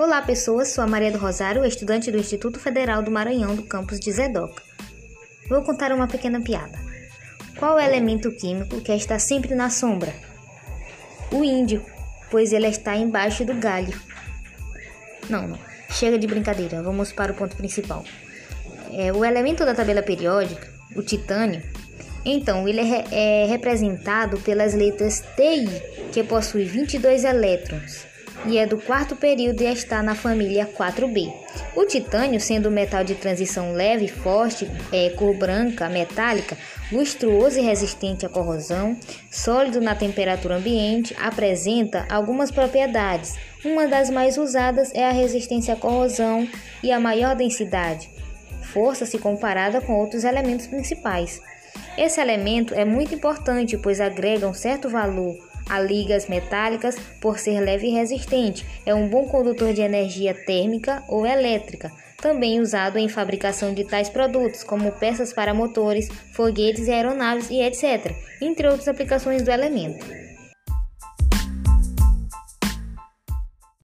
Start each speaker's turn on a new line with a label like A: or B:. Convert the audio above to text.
A: Olá, pessoas. Sou a Maria do Rosário, estudante do Instituto Federal do Maranhão, do campus de Zedoca. Vou contar uma pequena piada. Qual é o elemento químico que está sempre na sombra? O índio, pois ele está embaixo do galho. Não, não. Chega de brincadeira. Vamos para o ponto principal. É, o elemento da tabela periódica, o titânio, então ele é, é representado pelas letras TI, que possui 22 elétrons e é do quarto período e está na família 4B. O titânio, sendo metal de transição leve, forte, é, cor branca, metálica, lustruoso e resistente à corrosão, sólido na temperatura ambiente, apresenta algumas propriedades. Uma das mais usadas é a resistência à corrosão e a maior densidade, força se comparada com outros elementos principais. Esse elemento é muito importante, pois agrega um certo valor a ligas metálicas por ser leve e resistente. É um bom condutor de energia térmica ou elétrica, também usado em fabricação de tais produtos, como peças para motores, foguetes e aeronaves e etc., entre outras aplicações do elemento.